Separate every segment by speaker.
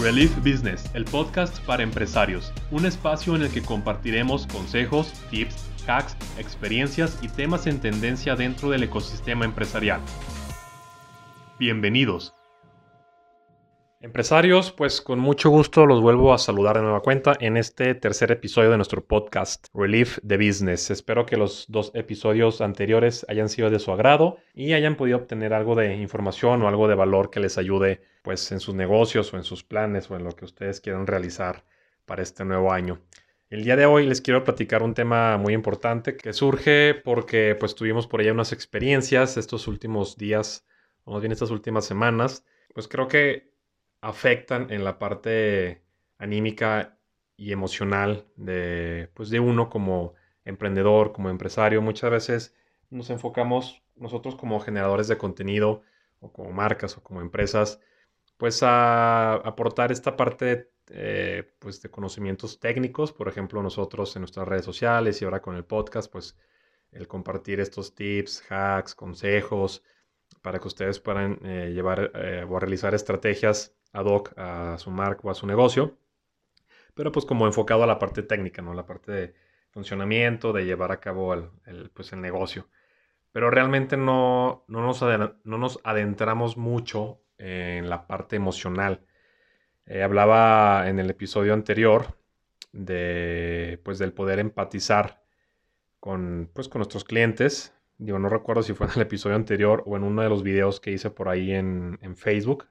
Speaker 1: Relief Business, el podcast para empresarios, un espacio en el que compartiremos consejos, tips, hacks, experiencias y temas en tendencia dentro del ecosistema empresarial. Bienvenidos. Empresarios, pues con mucho gusto los vuelvo a saludar de nueva cuenta en este tercer episodio de nuestro podcast Relief the Business. Espero que los dos episodios anteriores hayan sido de su agrado y hayan podido obtener algo de información o algo de valor que les ayude pues en sus negocios o en sus planes o en lo que ustedes quieran realizar para este nuevo año. El día de hoy les quiero platicar un tema muy importante que surge porque pues tuvimos por ahí unas experiencias estos últimos días, o más bien estas últimas semanas. Pues creo que afectan en la parte anímica y emocional de, pues de uno como emprendedor, como empresario. Muchas veces nos enfocamos nosotros como generadores de contenido o como marcas o como empresas, pues a aportar esta parte eh, pues de conocimientos técnicos, por ejemplo nosotros en nuestras redes sociales y ahora con el podcast, pues el compartir estos tips, hacks, consejos, para que ustedes puedan eh, llevar eh, o realizar estrategias ad hoc a su marca o a su negocio, pero pues como enfocado a la parte técnica, ¿no? La parte de funcionamiento, de llevar a cabo el, pues el negocio. Pero realmente no, no, nos no nos adentramos mucho en la parte emocional. Eh, hablaba en el episodio anterior de, pues, del poder empatizar con, pues, con nuestros clientes. Digo, no recuerdo si fue en el episodio anterior o en uno de los videos que hice por ahí en, en Facebook,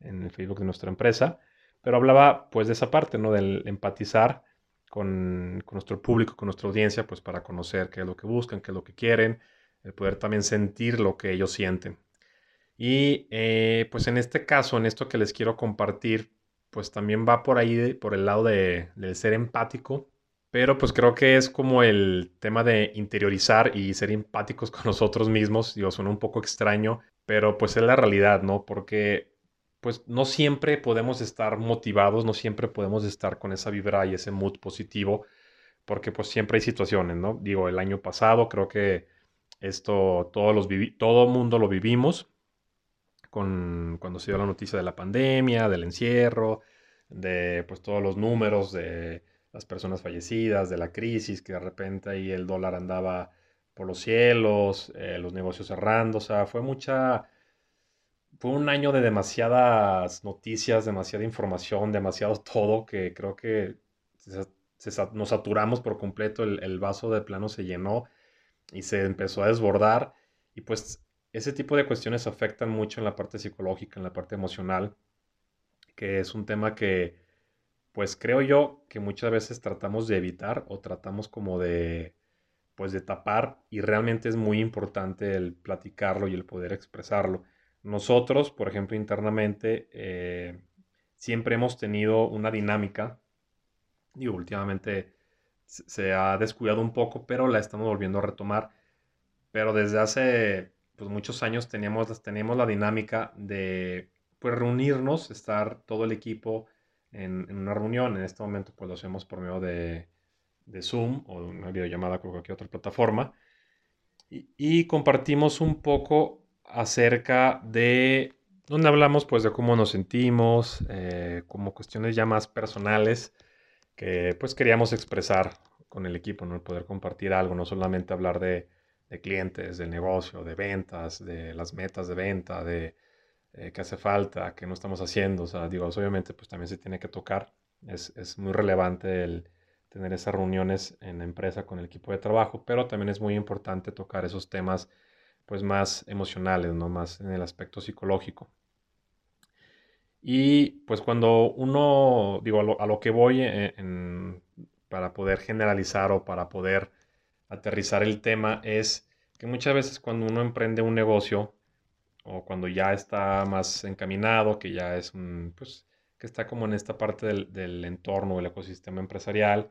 Speaker 1: en el Facebook de nuestra empresa, pero hablaba pues de esa parte, ¿no? Del empatizar con, nuestro público, con nuestra audiencia, pues para conocer qué es lo que buscan, qué es lo que quieren, el poder también sentir lo que ellos sienten. Y eh, pues en este caso, en esto que les quiero compartir, pues también va por ahí, por el lado de, del ser empático, pero pues creo que es como el tema de interiorizar y ser empáticos con nosotros mismos. Digo, suena un poco extraño, pero pues es la realidad, ¿no? Porque pues no siempre podemos estar motivados, no siempre podemos estar con esa vibra y ese mood positivo, porque pues siempre hay situaciones, ¿no? Digo, el año pasado creo que esto todos los todo mundo lo vivimos con cuando se dio la noticia de la pandemia, del encierro, de pues todos los números de las personas fallecidas, de la crisis, que de repente ahí el dólar andaba por los cielos, eh, los negocios cerrando, o sea, fue mucha fue un año de demasiadas noticias, demasiada información, demasiado todo, que creo que nos saturamos por completo, el, vaso de plano se llenó y se empezó a desbordar. Y pues ese tipo de cuestiones afectan mucho en la parte psicológica, en la parte emocional, que es un tema que, pues creo yo que muchas veces tratamos de evitar o tratamos como de, pues de tapar y realmente es muy importante el platicarlo y el poder expresarlo. Nosotros, por ejemplo, internamente, eh, siempre hemos tenido una dinámica, y últimamente se ha descuidado un poco, pero la estamos volviendo a retomar. Pero desde hace pues, muchos años teníamos, teníamos la dinámica de pues, reunirnos, estar todo el equipo en, una reunión. En este momento pues lo hacemos por medio de, Zoom o de una videollamada con cualquier otra plataforma. Y compartimos un poco acerca de donde hablamos pues de cómo nos sentimos, eh, como cuestiones ya más personales que pues queríamos expresar con el equipo, ¿no? Poder compartir algo, no solamente hablar de, clientes, del negocio, de ventas, de las metas de venta, de eh, qué hace falta, qué no estamos haciendo, o sea, digo, obviamente pues también se tiene que tocar, es, es muy relevante el tener esas reuniones en la empresa con el equipo de trabajo, pero también es muy importante tocar esos temas pues más emocionales, ¿no? Más en el aspecto psicológico. Y pues cuando uno, digo, a lo, que voy eh, para poder generalizar o para poder aterrizar el tema es que muchas veces cuando uno emprende un negocio o cuando ya está más encaminado, que ya es un, pues, que está como en esta parte del, del entorno, del ecosistema empresarial,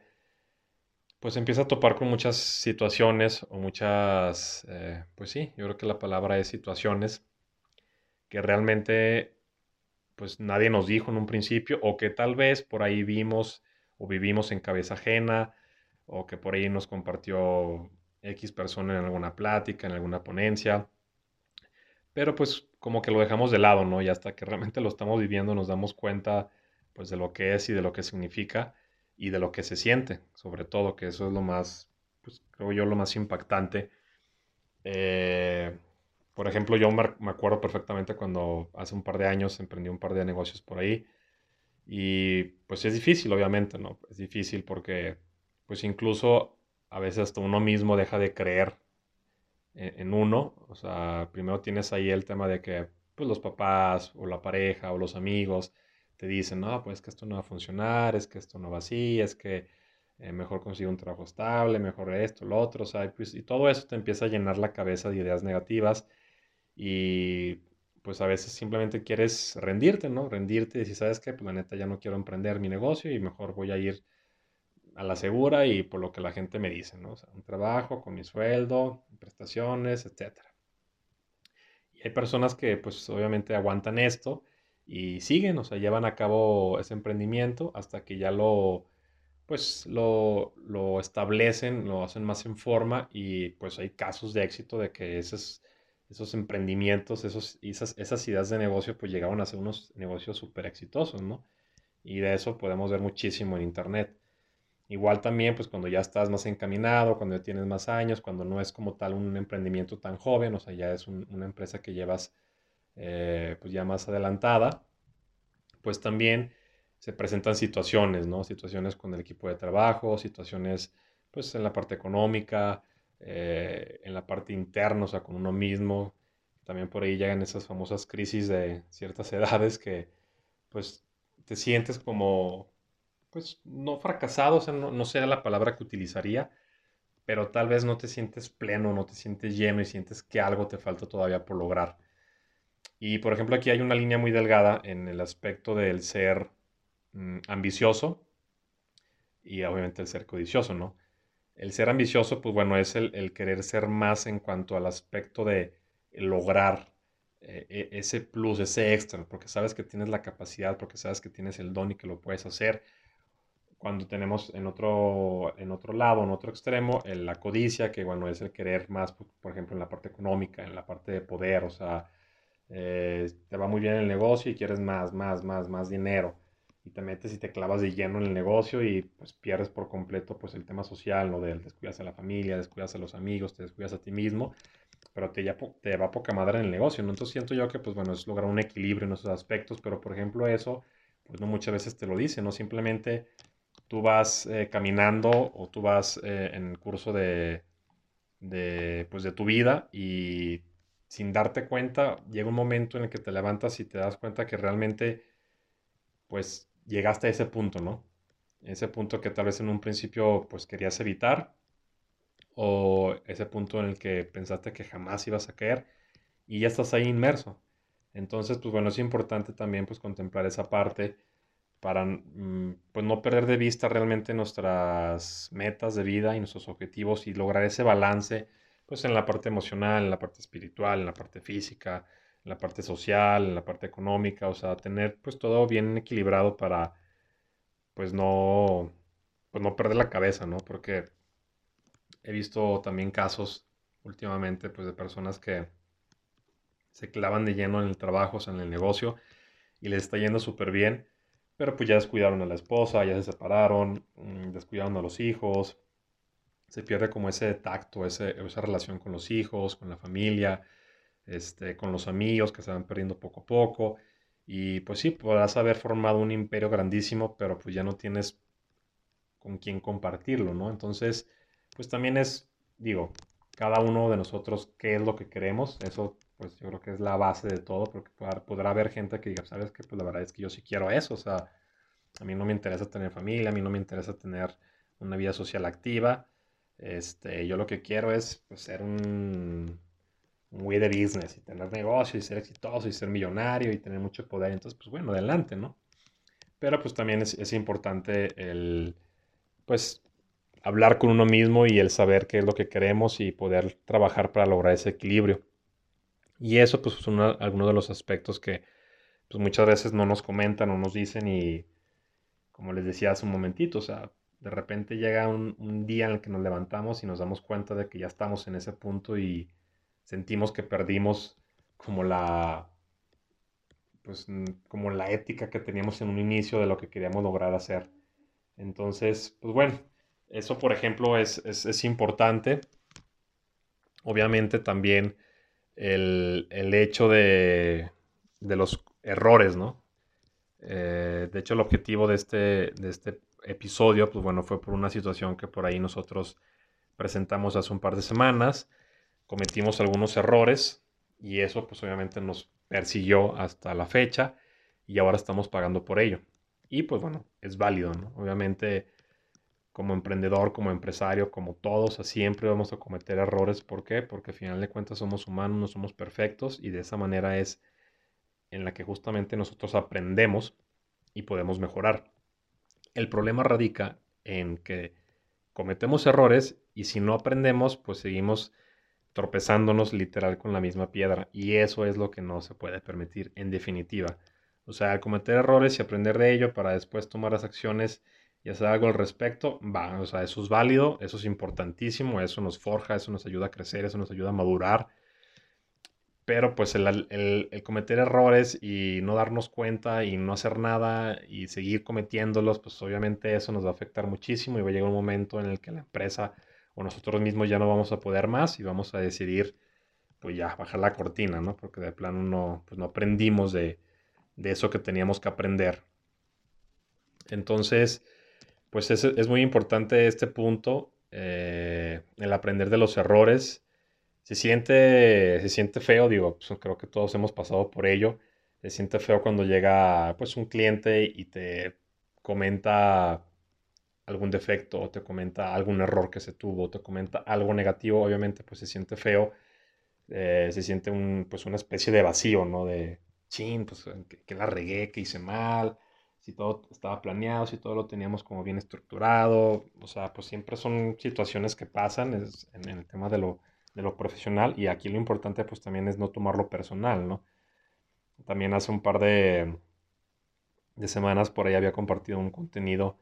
Speaker 1: pues empieza a topar con muchas situaciones o muchas, eh, pues sí, yo creo que la palabra es situaciones que realmente pues nadie nos dijo en un principio o que tal vez por ahí vimos o vivimos en cabeza ajena o que por ahí nos compartió X persona en alguna plática, en alguna ponencia, pero pues como que lo dejamos de lado, ¿no? Y hasta que realmente lo estamos viviendo nos damos cuenta pues de lo que es y de lo que significa y de lo que se siente, sobre todo, que eso es lo más, pues creo yo, lo más impactante. Eh, por ejemplo, yo me acuerdo perfectamente cuando hace un par de años emprendí un par de negocios por ahí y pues es difícil, obviamente, ¿no? Es difícil porque pues incluso a veces hasta uno mismo deja de creer en, uno. O sea, primero tienes ahí el tema de que pues los papás o la pareja o los amigos te dicen, no, pues que esto no va a funcionar, es que esto no va así, es que eh, mejor consigue un trabajo estable, mejor esto, lo otro, o sea, pues, y todo eso te empieza a llenar la cabeza de ideas negativas y pues a veces simplemente quieres rendirte, ¿no? Rendirte y decir, ¿sabes qué? Pues la neta ya no quiero emprender mi negocio y mejor voy a ir a la segura y por lo que la gente me dice, ¿no? O sea, un trabajo con mi sueldo, prestaciones, etc. Y hay personas que pues obviamente aguantan esto y siguen, o sea, llevan a cabo ese emprendimiento hasta que ya lo, pues lo, lo establecen, lo hacen más en forma y pues hay casos de éxito de que esos, esos emprendimientos, esos, esas, esas ideas de negocio pues llegaban a ser unos negocios súper exitosos, ¿no? Y de eso podemos ver muchísimo en Internet. Igual también, pues cuando ya estás más encaminado, cuando ya tienes más años, cuando no es como tal un emprendimiento tan joven, o sea, ya es una empresa que llevas eh, pues ya más adelantada, pues también se presentan situaciones, ¿no? Situaciones con el equipo de trabajo, situaciones pues en la parte económica, eh, en la parte interna, o sea, con uno mismo. También por ahí llegan esas famosas crisis de ciertas edades que pues te sientes como pues no fracasado, o sea, no, no sería la palabra que utilizaría, pero tal vez no te sientes pleno, no te sientes lleno y sientes que algo te falta todavía por lograr. Y por ejemplo, aquí hay una línea muy delgada en el aspecto del ser mm, ambicioso y obviamente el ser codicioso, ¿no? El ser ambicioso, pues bueno, es el, querer ser más en cuanto al aspecto de lograr eh, e, ese plus, ese extra, porque sabes que tienes la capacidad, porque sabes que tienes el don y que lo puedes hacer cuando tenemos en otro, en otro lado, en otro extremo, la codicia, que bueno, es el querer más, por ejemplo, en la parte económica, en la parte de poder, o sea, eh, te va muy bien el negocio y quieres más, más, más, más dinero. Y te metes y te clavas de lleno en el negocio y pues pierdes por completo pues el tema social, ¿no? Del descuidas a la familia, descuidas a los amigos, te descuidas a ti mismo, pero te, ya, te va poca madre en el negocio, ¿no? Entonces siento yo que pues bueno, es lograr un equilibrio en esos aspectos, pero por ejemplo eso, pues no muchas veces te lo dice, ¿no? Simplemente tú vas eh, caminando o tú vas eh, en el curso de, de, pues de tu vida y sin darte cuenta llega un momento en el que te levantas y te das cuenta que realmente pues llegaste a ese punto, ¿no? Ese punto que tal vez en un principio pues querías evitar o ese punto en el que pensaste que jamás ibas a caer y ya estás ahí inmerso. Entonces, pues bueno, es importante también pues contemplar esa parte para mm, pues, no perder de vista realmente nuestras metas de vida y nuestros objetivos y lograr ese balance pues en la parte emocional, en la parte espiritual, en la parte física, en la parte social, en la parte económica, o sea, tener pues todo bien equilibrado para pues no pues no perder la cabeza, ¿no? Porque he visto también casos últimamente pues de personas que se clavan de lleno en el trabajo, o sea, en el negocio y les está yendo súper bien pero pues ya descuidaron a la esposa, ya se separaron, mm, descuidaron a los hijos, se pierde como ese tacto, esa relación con los hijos, con la familia, este, con los amigos que se van perdiendo poco a poco. Y pues sí, podrás haber formado un imperio grandísimo, pero pues ya no tienes con quién compartirlo, ¿no? Entonces, pues también es, digo, cada uno de nosotros qué es lo que queremos, eso pues yo creo que es la base de todo, porque podrá, haber gente que diga, sabes que pues la verdad es que yo sí quiero eso, o sea, a mí no me interesa tener familia, a mí no me interesa tener una vida social activa, este, yo lo que quiero es pues, ser un, un güey de business y tener negocio y ser exitoso y ser millonario y tener mucho poder, entonces pues bueno, adelante, ¿no? Pero pues también es, es importante el, pues, hablar con uno mismo y el saber qué es lo que queremos y poder trabajar para lograr ese equilibrio. Y eso pues son algunos de los aspectos que pues muchas veces no nos comentan o nos dicen y como les decía hace un momentito, o sea, de repente llega un, día en el que nos levantamos y nos damos cuenta de que ya estamos en ese punto y sentimos que perdimos como la, pues, como la ética que teníamos en un inicio de lo que queríamos lograr hacer. Entonces, pues bueno, eso por ejemplo es, es, importante. Obviamente también el, el hecho de, de, los errores, ¿no? Eh, de hecho, el objetivo de este, de este episodio, pues bueno, fue por una situación que por ahí nosotros presentamos hace un par de semanas. Cometimos algunos errores y eso pues obviamente nos persiguió hasta la fecha y ahora estamos pagando por ello. Y pues bueno, es válido. Obviamente como emprendedor, como empresario, como todos, siempre vamos a cometer errores. ¿Por qué? Porque al final de cuentas somos humanos, no somos perfectos y de esa manera es en la que justamente nosotros aprendemos y podemos mejorar. El problema radica en que cometemos errores y si no aprendemos, pues seguimos tropezándonos literal con la misma piedra. Y eso es lo que no se puede permitir en definitiva. O sea, cometer errores y aprender de ello para después tomar las acciones y hacer algo al respecto, va, o sea, eso es válido, eso es importantísimo, eso nos forja, eso nos ayuda a crecer, eso nos ayuda a madurar. Pero pues el, el cometer errores y no darnos cuenta y no hacer nada y seguir cometiéndolos, pues obviamente eso nos va a afectar muchísimo y va a llegar un momento en el que la empresa o nosotros mismos ya no vamos a poder más y vamos a decidir, pues ya, bajar la cortina, ¿no? Porque de plano no, pues no aprendimos de, eso que teníamos que aprender. Entonces, pues es, es muy importante este punto, eh, el aprender de los errores. Se siente, se siente feo, digo, pues creo que todos hemos pasado por ello. Se siente feo cuando llega pues un cliente y te comenta algún defecto o te comenta algún error que se tuvo, te comenta algo negativo, obviamente pues se siente feo, eh, se siente un, pues una especie de vacío, ¿no? De, chin, pues que, la regué, que hice mal, si todo estaba planeado, si todo lo teníamos como bien estructurado, o sea, pues siempre son situaciones que pasan en, el tema de lo, de lo profesional y aquí lo importante pues también es no tomarlo personal, ¿no? También hace un par de, de semanas por ahí había compartido un contenido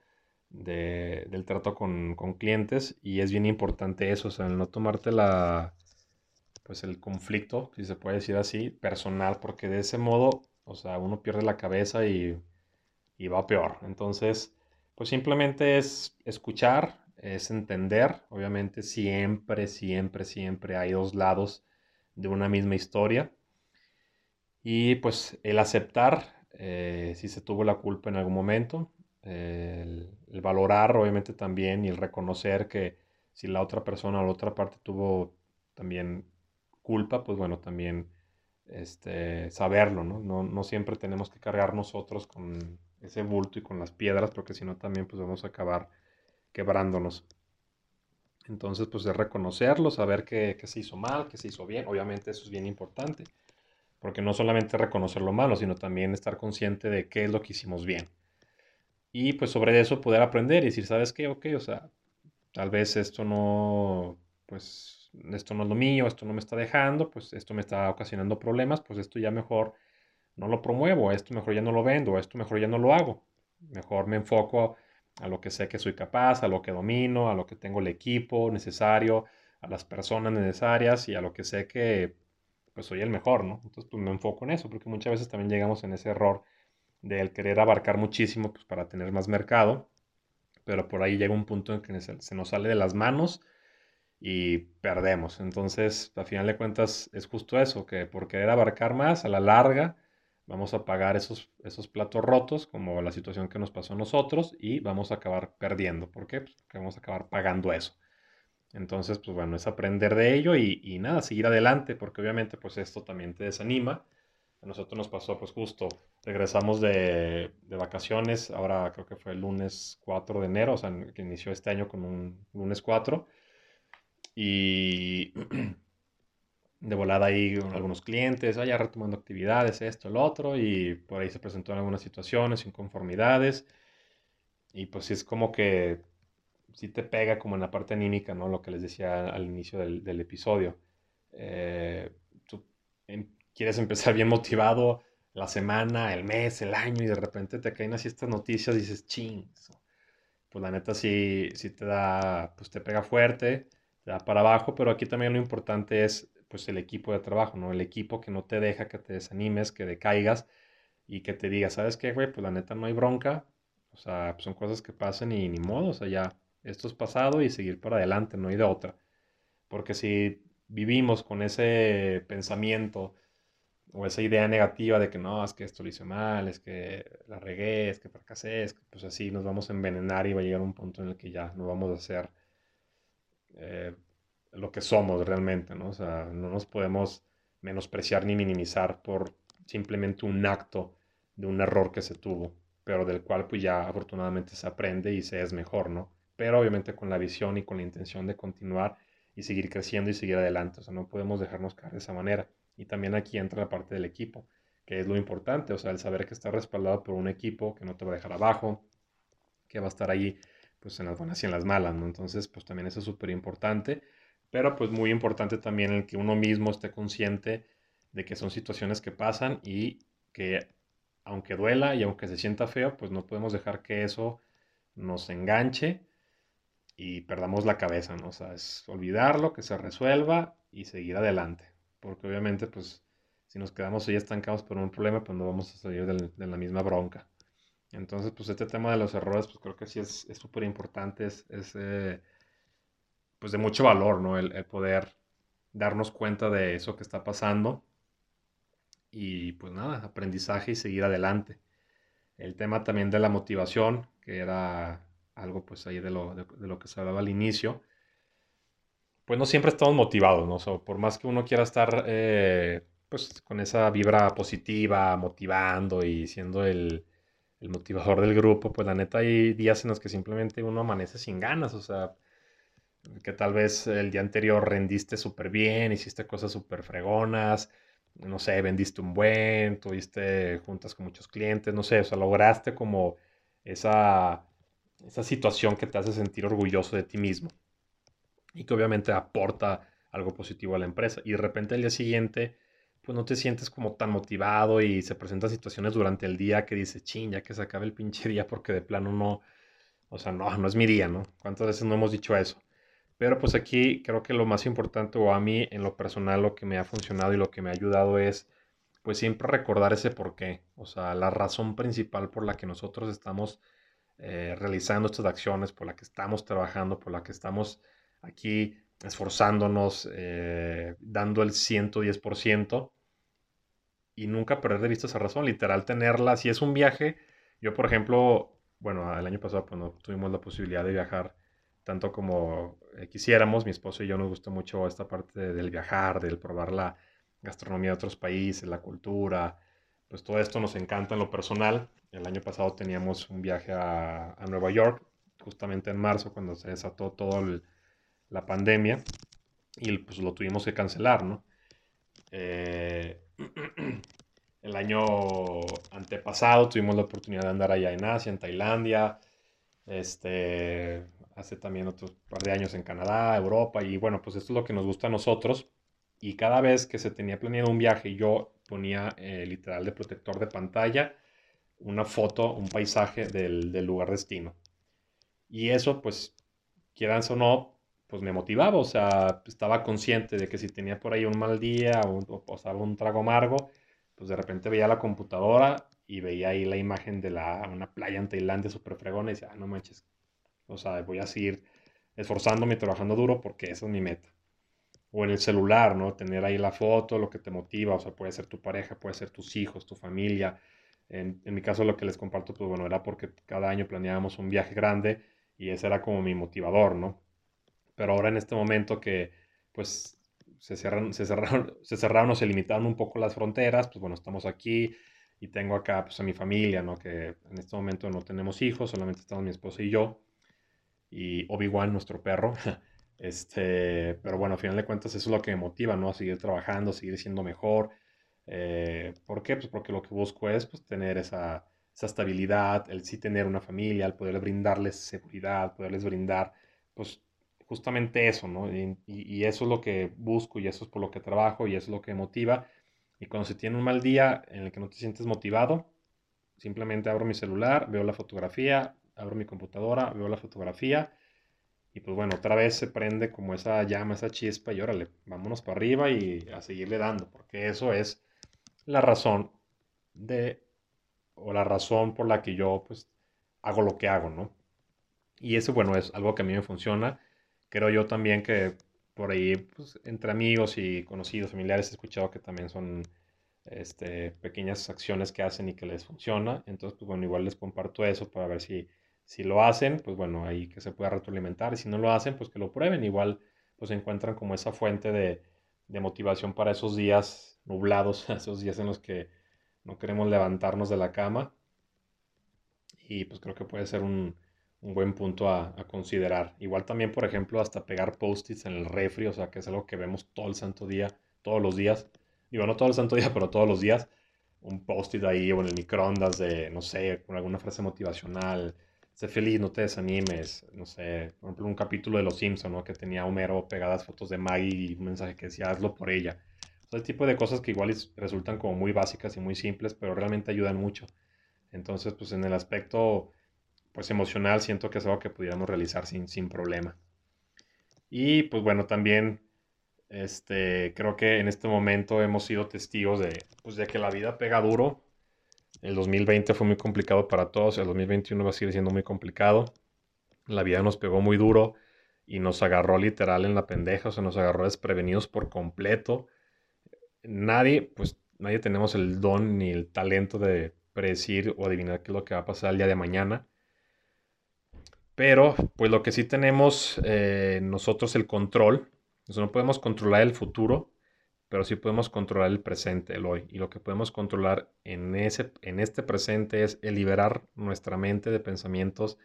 Speaker 1: del trato con, clientes y es bien importante eso, o sea, el no tomarte la, pues el conflicto, si se puede decir así, personal, porque de ese modo, o sea, uno pierde la cabeza y, y va peor. Entonces, pues simplemente es escuchar, es entender, obviamente siempre, siempre, siempre hay dos lados de una misma historia. Y pues el aceptar eh, si se tuvo la culpa en algún momento, el, valorar obviamente también y el reconocer que si la otra persona o la otra parte tuvo también culpa, pues bueno, también este, saberlo, ¿no? ¿no? ¿no? siempre tenemos que cargar nosotros con ese bulto y con las piedras, porque si no también pues vamos a acabar quebrándonos. Entonces, pues de reconocerlo, saber que, que, se hizo mal, que se hizo bien, obviamente eso es bien importante, porque no solamente reconocer lo malo, sino también estar consciente de qué es lo que hicimos bien y pues sobre eso poder aprender y decir, ¿sabes qué? Ok, o sea, tal vez esto no, pues esto no es lo mío, esto no me está dejando, pues esto me está ocasionando problemas, pues esto ya mejor no lo promuevo, esto mejor ya no lo vendo, esto mejor ya no lo hago. Mejor me enfoco a lo que sé que soy capaz, a lo que domino, a lo que tengo el equipo necesario, a las personas necesarias y a lo que sé que pues soy el mejor, ¿no? Entonces pues me enfoco en eso, porque muchas veces también llegamos en ese error del querer abarcar muchísimo pues, para tener más mercado, pero por ahí llega un punto en que se nos sale de las manos y perdemos. Entonces, a final de cuentas, es justo eso, que por querer abarcar más, a la larga, vamos a pagar esos, esos platos rotos, como la situación que nos pasó a nosotros, y vamos a acabar perdiendo. ¿Por qué? Pues porque vamos a acabar pagando eso. Entonces, pues bueno, es aprender de ello y, y nada, seguir adelante, porque obviamente pues esto también te desanima a nosotros nos pasó pues justo, regresamos de, de, vacaciones, ahora creo que fue el lunes 4 de enero, o sea, que inició este año con un lunes 4. Y de volada ahí algunos clientes, ya retomando actividades, esto, el otro, y por ahí se presentaron algunas situaciones, inconformidades. Y pues sí es como que sí te pega como en la parte anímica, ¿no? Lo que les decía al inicio del, del episodio. Eh, tú, en, quieres empezar bien motivado la semana, el mes, el año y de repente te caen así estas noticias y dices, ching, pues la neta sí, sí te da, pues te pega fuerte, te da para abajo, pero aquí también lo importante es pues el equipo de trabajo, ¿no? El equipo que no te deja que te desanimes, que decaigas y que te diga, ¿sabes qué, güey? Pues la neta no hay bronca, o sea, pues son cosas que pasan y ni modo, o sea, ya esto es pasado y seguir para adelante, no hay de otra. Porque si vivimos con ese pensamiento o esa idea negativa de que no, es que esto lo hice mal, es que la regué, es que fracasé, es que pues así nos vamos a envenenar y va a llegar un punto en el que ya no vamos a hacer eh, lo que somos realmente, ¿no? O sea, no nos podemos menospreciar ni minimizar por simplemente un acto de un error que se tuvo, pero del cual pues ya afortunadamente se aprende y se es mejor, ¿no? Pero obviamente con la visión y con la intención de continuar y seguir creciendo y seguir adelante, o sea, no podemos dejarnos caer de esa manera. Y también aquí entra la parte del equipo, que es lo importante, o sea, el saber que estás respaldado por un equipo que no te va a dejar abajo, que va a estar ahí pues en las buenas y en las malas, ¿no? Entonces, pues también eso es súper importante, pero pues muy importante también el que uno mismo esté consciente de que son situaciones que pasan y que aunque duela y aunque se sienta feo, pues no podemos dejar que eso nos enganche y perdamos la cabeza, ¿no? O sea, es olvidarlo, que se resuelva y seguir adelante. Porque obviamente, pues, si nos quedamos ahí estancados por un problema, pues no vamos a salir de la misma bronca. Entonces, pues este tema de los errores, pues creo que sí es súper importante, es, eh, pues de mucho valor, ¿no? El, poder darnos cuenta de eso que está pasando y pues nada, aprendizaje y seguir adelante. El tema también de la motivación, que era algo pues ahí de lo, de, lo que se hablaba al inicio, pues no siempre estamos motivados, ¿no? O por más que uno quiera estar eh, pues con esa vibra positiva, motivando y siendo el, el motivador del grupo, pues la neta hay días en los que simplemente uno amanece sin ganas, o sea, que tal vez el día anterior rendiste súper bien, hiciste cosas súper fregonas, no sé, vendiste un buen, tuviste juntas con muchos clientes, no sé, o sea, lograste como esa, esa situación que te hace sentir orgulloso de ti mismo y que obviamente aporta algo positivo a la empresa. Y de repente el día siguiente pues no te sientes como tan motivado y se presentan situaciones durante el día que dices, ching, ya que se acabe el pinche día porque de plano no, o sea, no, no es mi día, ¿no? ¿Cuántas veces no hemos dicho eso? Pero pues aquí creo que lo más importante o a mí en lo personal lo que me ha funcionado y lo que me ha ayudado es pues siempre recordar ese porqué, o sea, la razón principal por la que nosotros estamos eh, realizando estas acciones, por la que estamos trabajando, por la que estamos aquí esforzándonos, eh, dando el 110% y nunca perder de vista esa razón, literal tenerla. Si es un viaje, yo por ejemplo, bueno, el año pasado pues, no tuvimos la posibilidad de viajar tanto como quisiéramos, mi esposo y yo nos gustó mucho esta parte del viajar, del probar la gastronomía de otros países, la cultura, pues todo esto nos encanta en lo personal. El año pasado teníamos un viaje a, a Nueva York, justamente en marzo, cuando se desató todo el, la pandemia y pues lo tuvimos que cancelar, ¿no? Eh, el año antepasado tuvimos la oportunidad de andar allá en Asia, en Tailandia, este, hace también otros par de años en Canadá, Europa, y bueno, pues esto es lo que nos gusta a nosotros. Y cada vez que se tenía planeado un viaje, yo ponía eh, literal de protector de pantalla una foto, un paisaje del, del lugar destino. Y eso, pues, quieran o no, pues me motivaba, o sea, estaba consciente de que si tenía por ahí un mal día o, o, un trago amargo, pues de repente veía la computadora y veía ahí la imagen de la, una playa en Tailandia súper fregona y decía, ah, no manches, o sea, voy a seguir esforzándome y trabajando duro porque esa es mi meta. O en el celular, ¿no? Tener ahí la foto, lo que te motiva, o sea, puede ser tu pareja, puede ser tus hijos, tu familia. En, en mi caso lo que les comparto, pues bueno, era porque cada año planeábamos un viaje grande y ese era como mi motivador, ¿no? pero ahora en este momento que pues se cerraron, se cerraron, se cerraron o se limitaron un poco las fronteras, pues bueno, estamos aquí y tengo acá pues a mi familia, ¿no? Que en este momento no tenemos hijos, solamente estamos mi esposa y yo y Obi-Wan, nuestro perro. Este, pero bueno, a final de cuentas eso es lo que me motiva, ¿no? A seguir trabajando, a seguir siendo mejor. Eh, ¿Por qué? Pues porque lo que busco es pues, tener esa, esa estabilidad, el sí tener una familia, el poder brindarles seguridad, poderles brindar pues justamente eso, ¿no? Y, eso es lo que busco y eso es por lo que trabajo y eso es lo que motiva. Y cuando se tiene un mal día en el que no te sientes motivado, simplemente abro mi celular, veo la fotografía, abro mi computadora, veo la fotografía y pues bueno, otra vez se prende como esa llama, esa chispa y órale, vámonos para arriba y a seguirle dando, porque eso es la razón de o la razón por la que yo pues hago lo que hago, ¿no? Y eso, bueno, es algo que a mí me funciona. Creo yo también que por ahí, pues, entre amigos y conocidos, familiares, he escuchado que también son este, pequeñas acciones que hacen y que les funciona. Entonces, pues bueno, igual les comparto eso para ver si, si lo hacen, pues bueno, ahí que se pueda retroalimentar. Y si no lo hacen, pues que lo prueben. Igual, pues encuentran como esa fuente de, de motivación para esos días nublados, esos días en los que no queremos levantarnos de la cama. Y pues creo que puede ser un, un buen punto a, a, considerar. Igual también, por ejemplo, hasta pegar post-its en el refri, o sea, que es algo que vemos todo el santo día, todos los días digo, no todo el santo día, pero todos los días, un post-it ahí o en el microondas de, no sé, con alguna frase motivacional, sé feliz, no te desanimes, no sé, por ejemplo, un capítulo de Los Simpsons, ¿no? Que tenía Homero pegadas fotos de Maggie y un mensaje que decía, hazlo por ella. O el tipo de cosas que igual resultan como muy básicas y muy simples, pero realmente ayudan mucho. Entonces, pues en el aspecto, pues emocional, siento que es algo que pudiéramos realizar sin, sin problema. Y pues bueno, también este, creo que en este momento hemos sido testigos de, pues, de que la vida pega duro. El 2020 fue muy complicado para todos, el 2021 va a seguir siendo muy complicado. La vida nos pegó muy duro y nos agarró literal en la pendeja, o sea, nos agarró desprevenidos por completo. Nadie, pues nadie tenemos el don ni el talento de predecir o adivinar qué es lo que va a pasar el día de mañana. Pero, pues lo que sí tenemos eh, nosotros el control no podemos controlar el futuro, pero sí podemos controlar el presente, el hoy. Y lo que podemos controlar en, ese, en este presente es el liberar nuestra mente de pensamientos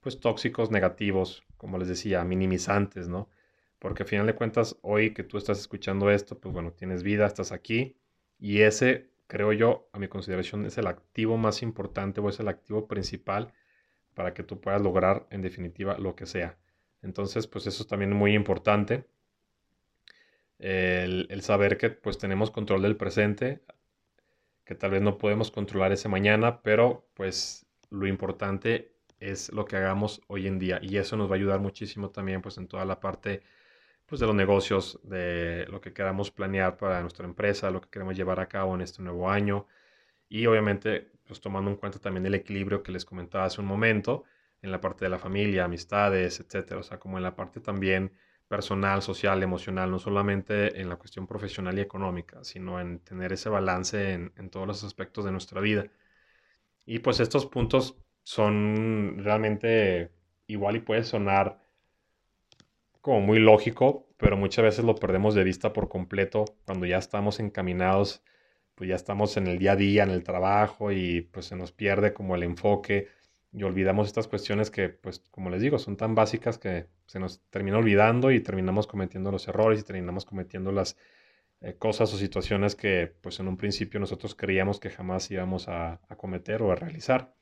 Speaker 1: pues tóxicos, negativos, como les decía, minimizantes, ¿no? Porque al final de cuentas, hoy que tú estás escuchando esto, pues bueno, tienes vida, estás aquí. Y ese, creo yo, a mi consideración, es el activo más importante o es el activo principal para que tú puedas lograr, en definitiva, lo que sea. Entonces, pues eso es también muy importante el, saber que pues tenemos control del presente, que tal vez no podemos controlar ese mañana, pero pues lo importante es lo que hagamos hoy en día y eso nos va a ayudar muchísimo también pues en toda la parte pues de los negocios, de lo que queramos planear para nuestra empresa, lo que queremos llevar a cabo en este nuevo año y obviamente pues tomando en cuenta también el equilibrio que les comentaba hace un momento en la parte de la familia, amistades, etcétera, o sea, como en la parte también personal, social, emocional, no solamente en la cuestión profesional y económica, sino en tener ese balance en, todos los aspectos de nuestra vida. Y pues estos puntos son realmente igual y puede sonar como muy lógico, pero muchas veces lo perdemos de vista por completo cuando ya estamos encaminados, pues ya estamos en el día a día, en el trabajo y pues se nos pierde como el enfoque y olvidamos estas cuestiones que, pues, como les digo, son tan básicas que se nos termina olvidando y terminamos cometiendo los errores y terminamos cometiendo las eh, cosas o situaciones que, pues, en un principio nosotros creíamos que jamás íbamos a, cometer o a realizar.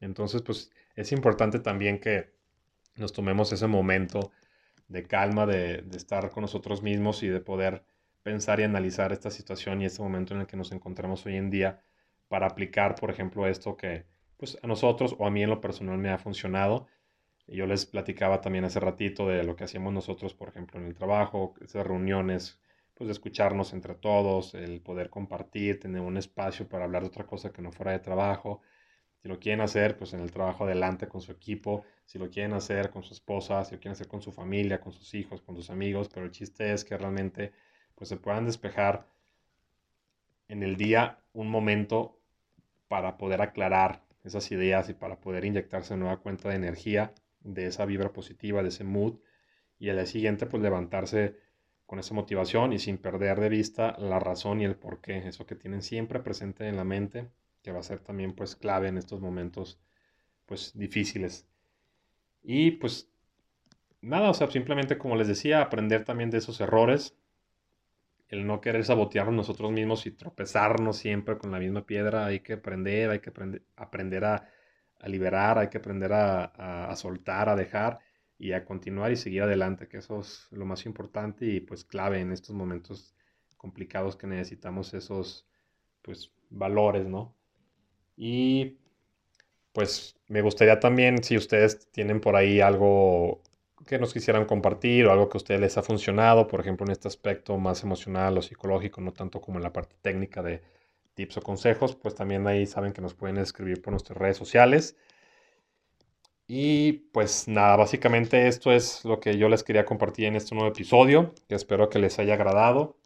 Speaker 1: Entonces, pues, es importante también que nos tomemos ese momento de calma, de, de estar con nosotros mismos y de poder pensar y analizar esta situación y este momento en el que nos encontramos hoy en día para aplicar, por ejemplo, esto que pues a nosotros o a mí en lo personal me ha funcionado. Yo les platicaba también hace ratito de lo que hacíamos nosotros, por ejemplo, en el trabajo, esas reuniones, pues de escucharnos entre todos, el poder compartir, tener un espacio para hablar de otra cosa que no fuera de trabajo. Si lo quieren hacer, pues en el trabajo adelante con su equipo, si lo quieren hacer con su esposa, si lo quieren hacer con su familia, con sus hijos, con sus amigos, pero el chiste es que realmente pues se puedan despejar en el día un momento para poder aclarar esas ideas y para poder inyectarse nueva cuenta de energía, de esa vibra positiva, de ese mood, y al día siguiente pues levantarse con esa motivación y sin perder de vista la razón y el por qué, eso que tienen siempre presente en la mente, que va a ser también pues clave en estos momentos pues difíciles. Y pues nada, o sea, simplemente como les decía, aprender también de esos errores, el no querer sabotearnos nosotros mismos y tropezarnos siempre con la misma piedra. Hay que aprender, hay que aprender, a, liberar, hay que aprender a, soltar, a dejar y a continuar y seguir adelante, que eso es lo más importante y pues clave en estos momentos complicados que necesitamos esos pues valores, ¿no? Y pues me gustaría también si ustedes tienen por ahí algo que nos quisieran compartir o algo que a ustedes les ha funcionado, por ejemplo, en este aspecto más emocional o psicológico, no tanto como en la parte técnica de tips o consejos, pues también ahí saben que nos pueden escribir por nuestras redes sociales. Y pues nada, básicamente esto es lo que yo les quería compartir en este nuevo episodio, que espero que les haya agradado,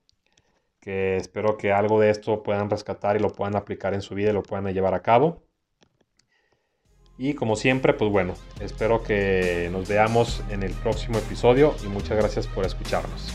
Speaker 1: que espero que algo de esto puedan rescatar y lo puedan aplicar en su vida y lo puedan llevar a cabo. Y como siempre, pues bueno, espero que nos veamos en el próximo episodio y muchas gracias por escucharnos.